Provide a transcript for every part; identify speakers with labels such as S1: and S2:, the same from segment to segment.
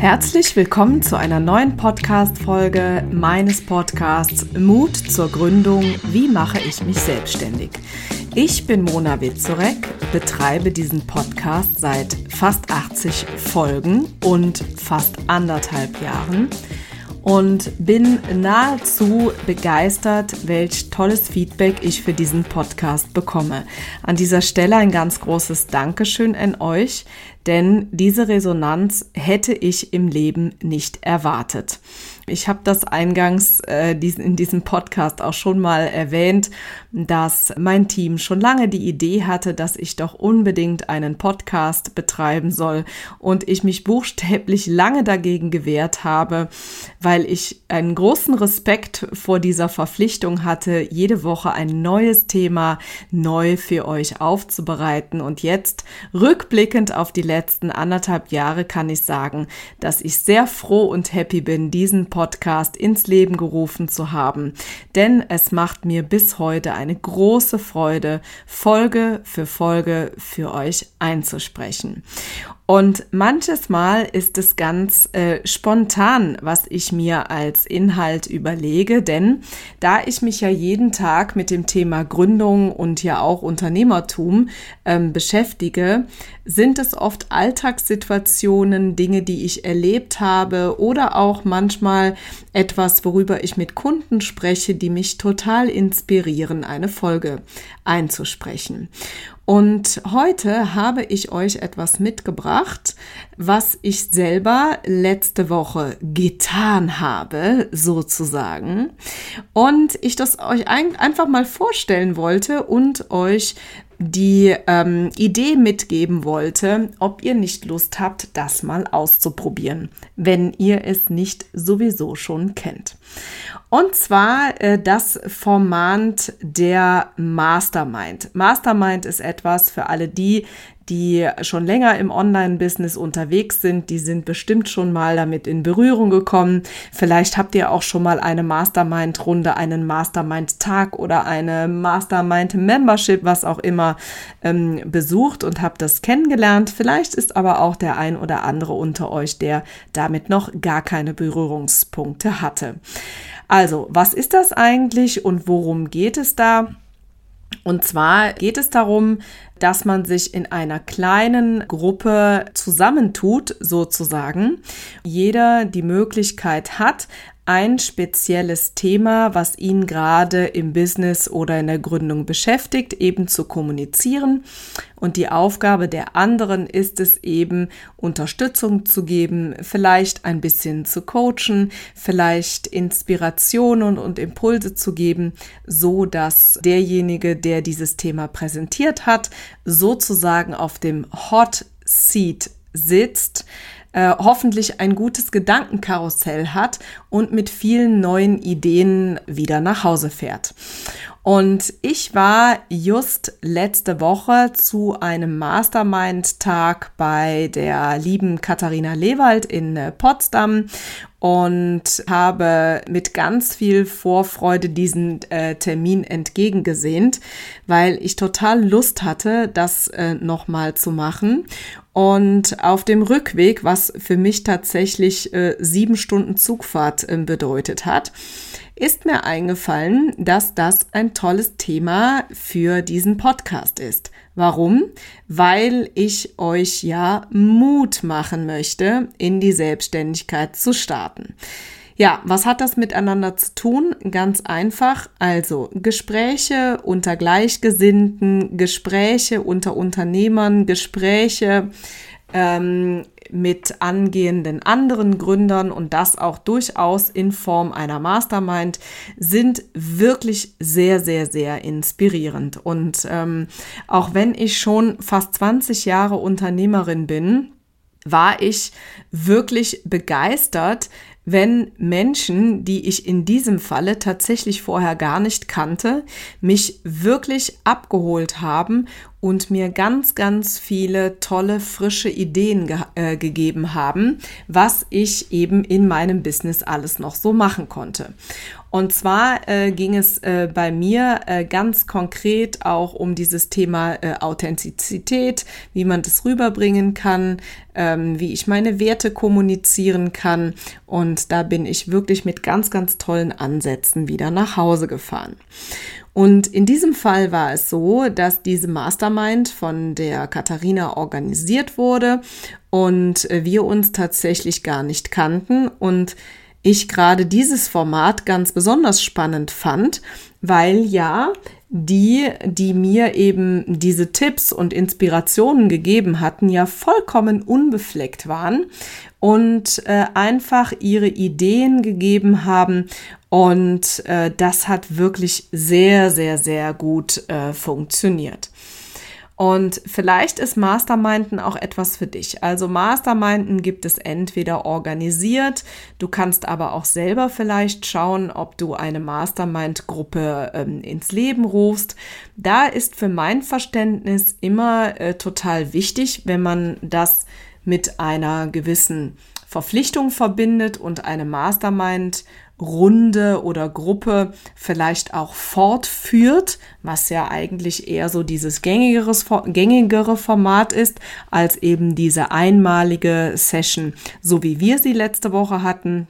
S1: Herzlich willkommen zu einer neuen Podcast-Folge meines Podcasts Mut zur Gründung. Wie mache ich mich selbstständig? Ich bin Mona Witzorek, betreibe diesen Podcast seit fast 80 Folgen und fast anderthalb Jahren und bin nahezu begeistert, welch tolles Feedback ich für diesen Podcast bekomme. An dieser Stelle ein ganz großes Dankeschön an euch, denn diese Resonanz hätte ich im Leben nicht erwartet. Ich habe das eingangs äh, in diesem Podcast auch schon mal erwähnt, dass mein Team schon lange die Idee hatte, dass ich doch unbedingt einen Podcast betreiben soll und ich mich buchstäblich lange dagegen gewehrt habe, weil ich einen großen Respekt vor dieser Verpflichtung hatte, jede Woche ein neues Thema neu für euch aufzubereiten. Und jetzt, rückblickend auf die letzten anderthalb Jahre, kann ich sagen, dass ich sehr froh und happy bin, diesen Podcast ins Leben gerufen zu haben, denn es macht mir bis heute eine große Freude, Folge für Folge für euch einzusprechen. Und manches Mal ist es ganz äh, spontan, was ich mir als Inhalt überlege, denn da ich mich ja jeden Tag mit dem Thema Gründung und ja auch Unternehmertum ähm, beschäftige, sind es oft Alltagssituationen, Dinge, die ich erlebt habe oder auch manchmal etwas, worüber ich mit Kunden spreche, die mich total inspirieren, eine Folge einzusprechen. Und heute habe ich euch etwas mitgebracht, was ich selber letzte Woche getan habe, sozusagen. Und ich das euch ein, einfach mal vorstellen wollte und euch die ähm, Idee mitgeben wollte, ob ihr nicht Lust habt, das mal auszuprobieren, wenn ihr es nicht sowieso schon kennt. Und zwar äh, das Format der Mastermind. Mastermind ist etwas für alle die, die schon länger im Online-Business unterwegs sind, die sind bestimmt schon mal damit in Berührung gekommen. Vielleicht habt ihr auch schon mal eine Mastermind-Runde, einen Mastermind-Tag oder eine Mastermind-Membership, was auch immer, ähm, besucht und habt das kennengelernt. Vielleicht ist aber auch der ein oder andere unter euch, der damit noch gar keine Berührungspunkte hatte. Also, was ist das eigentlich und worum geht es da? Und zwar geht es darum, dass man sich in einer kleinen Gruppe zusammentut, sozusagen. Jeder die Möglichkeit hat, ein spezielles Thema, was ihn gerade im Business oder in der Gründung beschäftigt, eben zu kommunizieren. Und die Aufgabe der anderen ist es eben, Unterstützung zu geben, vielleicht ein bisschen zu coachen, vielleicht Inspirationen und Impulse zu geben, so dass derjenige, der dieses Thema präsentiert hat, sozusagen auf dem Hot Seat sitzt, äh, hoffentlich ein gutes Gedankenkarussell hat und mit vielen neuen Ideen wieder nach Hause fährt. Und ich war just letzte Woche zu einem Mastermind-Tag bei der lieben Katharina Lewald in äh, Potsdam und habe mit ganz viel Vorfreude diesen äh, Termin entgegengesehnt, weil ich total Lust hatte, das äh, nochmal zu machen. Und auf dem Rückweg, was für mich tatsächlich äh, sieben Stunden Zugfahrt äh, bedeutet hat, ist mir eingefallen, dass das ein tolles Thema für diesen Podcast ist. Warum? Weil ich euch ja Mut machen möchte, in die Selbstständigkeit zu starten. Ja, was hat das miteinander zu tun? Ganz einfach. Also Gespräche unter Gleichgesinnten, Gespräche unter Unternehmern, Gespräche ähm, mit angehenden anderen Gründern und das auch durchaus in Form einer Mastermind sind wirklich sehr, sehr, sehr inspirierend. Und ähm, auch wenn ich schon fast 20 Jahre Unternehmerin bin, war ich wirklich begeistert, wenn Menschen, die ich in diesem Falle tatsächlich vorher gar nicht kannte, mich wirklich abgeholt haben und mir ganz, ganz viele tolle, frische Ideen ge äh, gegeben haben, was ich eben in meinem Business alles noch so machen konnte. Und zwar äh, ging es äh, bei mir äh, ganz konkret auch um dieses Thema äh, Authentizität, wie man das rüberbringen kann, ähm, wie ich meine Werte kommunizieren kann. Und da bin ich wirklich mit ganz, ganz tollen Ansätzen wieder nach Hause gefahren. Und in diesem Fall war es so, dass diese Mastermind von der Katharina organisiert wurde und äh, wir uns tatsächlich gar nicht kannten und ich gerade dieses Format ganz besonders spannend fand, weil ja die, die mir eben diese Tipps und Inspirationen gegeben hatten, ja vollkommen unbefleckt waren und äh, einfach ihre Ideen gegeben haben. Und äh, das hat wirklich sehr, sehr, sehr gut äh, funktioniert. Und vielleicht ist Masterminden auch etwas für dich. Also Masterminden gibt es entweder organisiert, du kannst aber auch selber vielleicht schauen, ob du eine Mastermind-Gruppe ähm, ins Leben rufst. Da ist für mein Verständnis immer äh, total wichtig, wenn man das mit einer gewissen Verpflichtung verbindet und eine Mastermind Runde oder Gruppe vielleicht auch fortführt, was ja eigentlich eher so dieses gängigere Format ist, als eben diese einmalige Session, so wie wir sie letzte Woche hatten.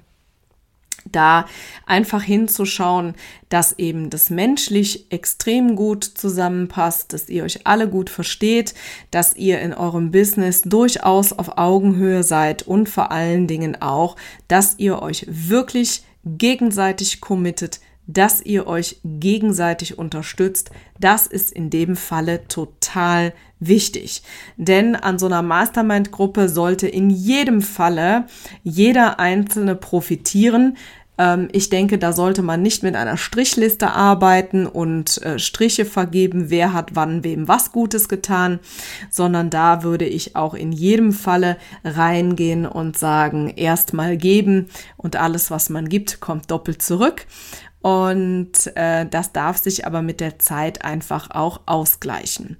S1: Da einfach hinzuschauen, dass eben das menschlich extrem gut zusammenpasst, dass ihr euch alle gut versteht, dass ihr in eurem Business durchaus auf Augenhöhe seid und vor allen Dingen auch, dass ihr euch wirklich gegenseitig committet, dass ihr euch gegenseitig unterstützt. Das ist in dem Falle total wichtig. Denn an so einer Mastermind-Gruppe sollte in jedem Falle jeder Einzelne profitieren. Ähm, ich denke, da sollte man nicht mit einer Strichliste arbeiten und äh, Striche vergeben, wer hat wann wem was Gutes getan, sondern da würde ich auch in jedem Falle reingehen und sagen, erstmal geben und alles, was man gibt, kommt doppelt zurück. Und äh, das darf sich aber mit der Zeit einfach auch ausgleichen.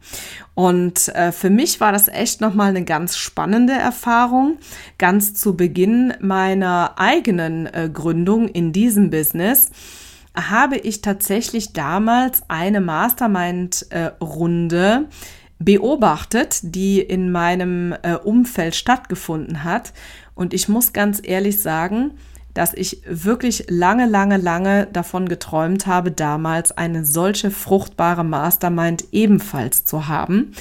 S1: Und äh, für mich war das echt nochmal eine ganz spannende Erfahrung. Ganz zu Beginn meiner eigenen äh, Gründung in diesem Business habe ich tatsächlich damals eine Mastermind-Runde beobachtet, die in meinem äh, Umfeld stattgefunden hat. Und ich muss ganz ehrlich sagen, dass ich wirklich lange, lange, lange davon geträumt habe, damals eine solche fruchtbare Mastermind ebenfalls zu haben.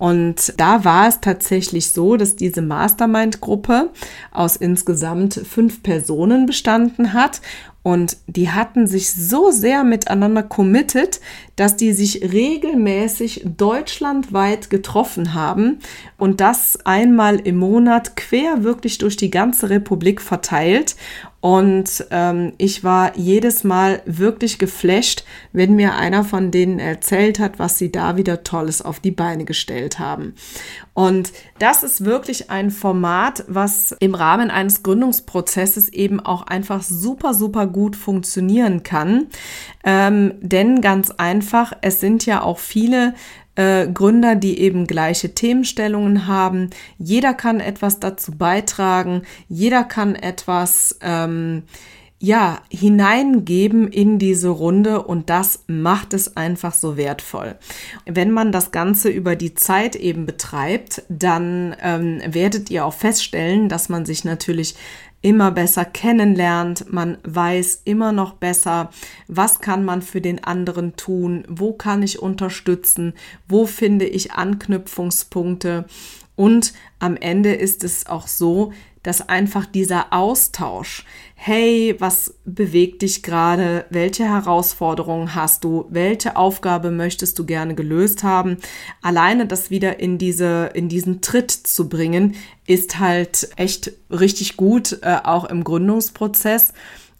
S1: Und da war es tatsächlich so, dass diese Mastermind-Gruppe aus insgesamt fünf Personen bestanden hat und die hatten sich so sehr miteinander committed, dass die sich regelmäßig deutschlandweit getroffen haben und das einmal im Monat quer wirklich durch die ganze Republik verteilt. Und ähm, ich war jedes Mal wirklich geflasht, wenn mir einer von denen erzählt hat, was sie da wieder Tolles auf die Beine gestellt haben. Und das ist wirklich ein Format, was im Rahmen eines Gründungsprozesses eben auch einfach super, super gut funktionieren kann. Ähm, denn ganz einfach, es sind ja auch viele äh, Gründer, die eben gleiche Themenstellungen haben. Jeder kann etwas dazu beitragen, jeder kann etwas ähm, ja, hineingeben in diese Runde und das macht es einfach so wertvoll. Wenn man das Ganze über die Zeit eben betreibt, dann ähm, werdet ihr auch feststellen, dass man sich natürlich immer besser kennenlernt, man weiß immer noch besser, was kann man für den anderen tun, wo kann ich unterstützen, wo finde ich Anknüpfungspunkte und am Ende ist es auch so, dass einfach dieser Austausch, hey, was bewegt dich gerade, welche Herausforderungen hast du, welche Aufgabe möchtest du gerne gelöst haben, alleine das wieder in diese in diesen Tritt zu bringen, ist halt echt richtig gut, äh, auch im Gründungsprozess.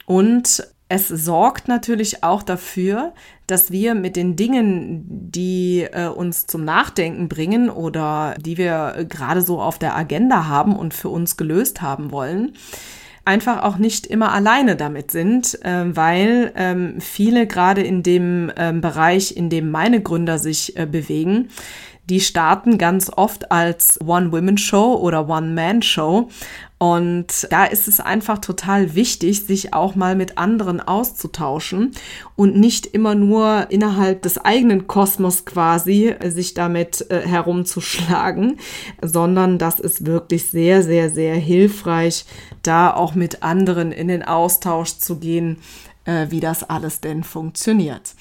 S1: Und es sorgt natürlich auch dafür, dass wir mit den Dingen, die äh, uns zum Nachdenken bringen oder die wir gerade so auf der Agenda haben und für uns gelöst haben wollen, einfach auch nicht immer alleine damit sind, äh, weil ähm, viele gerade in dem äh, Bereich, in dem meine Gründer sich äh, bewegen, die starten ganz oft als One-Women-Show oder One-Man-Show. Und da ist es einfach total wichtig, sich auch mal mit anderen auszutauschen und nicht immer nur innerhalb des eigenen Kosmos quasi sich damit äh, herumzuschlagen, sondern das ist wirklich sehr, sehr, sehr hilfreich, da auch mit anderen in den Austausch zu gehen, äh, wie das alles denn funktioniert.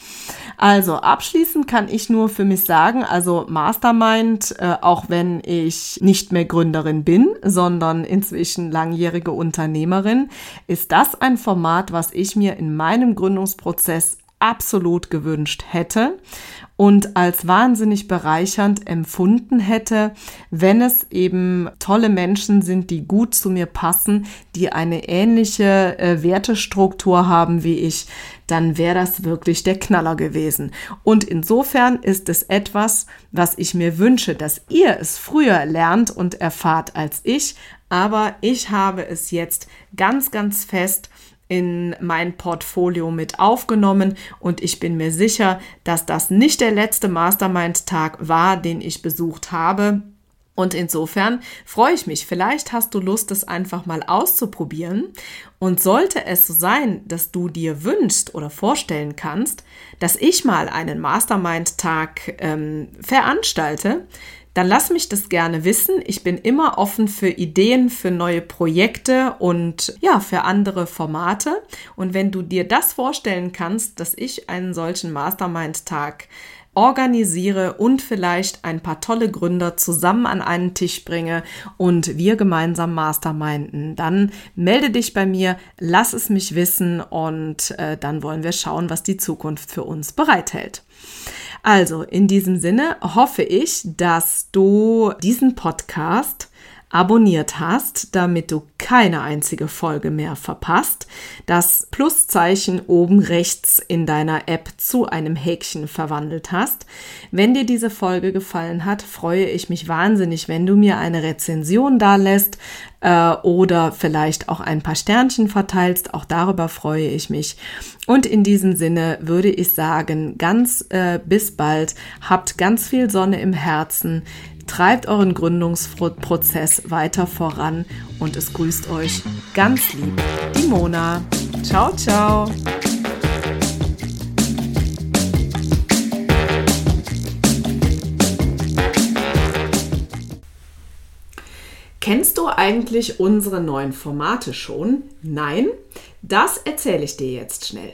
S1: Also abschließend kann ich nur für mich sagen, also Mastermind, äh, auch wenn ich nicht mehr Gründerin bin, sondern inzwischen langjährige Unternehmerin, ist das ein Format, was ich mir in meinem Gründungsprozess absolut gewünscht hätte und als wahnsinnig bereichernd empfunden hätte, wenn es eben tolle Menschen sind, die gut zu mir passen, die eine ähnliche äh, Wertestruktur haben wie ich, dann wäre das wirklich der Knaller gewesen. Und insofern ist es etwas, was ich mir wünsche, dass ihr es früher lernt und erfahrt als ich, aber ich habe es jetzt ganz, ganz fest in mein Portfolio mit aufgenommen und ich bin mir sicher, dass das nicht der letzte Mastermind-Tag war, den ich besucht habe. Und insofern freue ich mich. Vielleicht hast du Lust, es einfach mal auszuprobieren. Und sollte es so sein, dass du dir wünschst oder vorstellen kannst, dass ich mal einen Mastermind-Tag ähm, veranstalte, dann lass mich das gerne wissen. Ich bin immer offen für Ideen, für neue Projekte und ja, für andere Formate. Und wenn du dir das vorstellen kannst, dass ich einen solchen Mastermind-Tag organisiere und vielleicht ein paar tolle Gründer zusammen an einen Tisch bringe und wir gemeinsam masterminden, dann melde dich bei mir, lass es mich wissen und äh, dann wollen wir schauen, was die Zukunft für uns bereithält. Also, in diesem Sinne hoffe ich, dass du diesen Podcast abonniert hast, damit du keine einzige Folge mehr verpasst, das Pluszeichen oben rechts in deiner App zu einem Häkchen verwandelt hast. Wenn dir diese Folge gefallen hat, freue ich mich wahnsinnig, wenn du mir eine Rezension da lässt äh, oder vielleicht auch ein paar Sternchen verteilst. Auch darüber freue ich mich. Und in diesem Sinne würde ich sagen, ganz äh, bis bald. Habt ganz viel Sonne im Herzen. Treibt euren Gründungsprozess weiter voran und es grüßt euch ganz lieb die Mona. Ciao, ciao. Kennst du eigentlich unsere neuen Formate schon? Nein? Das erzähle ich dir jetzt schnell.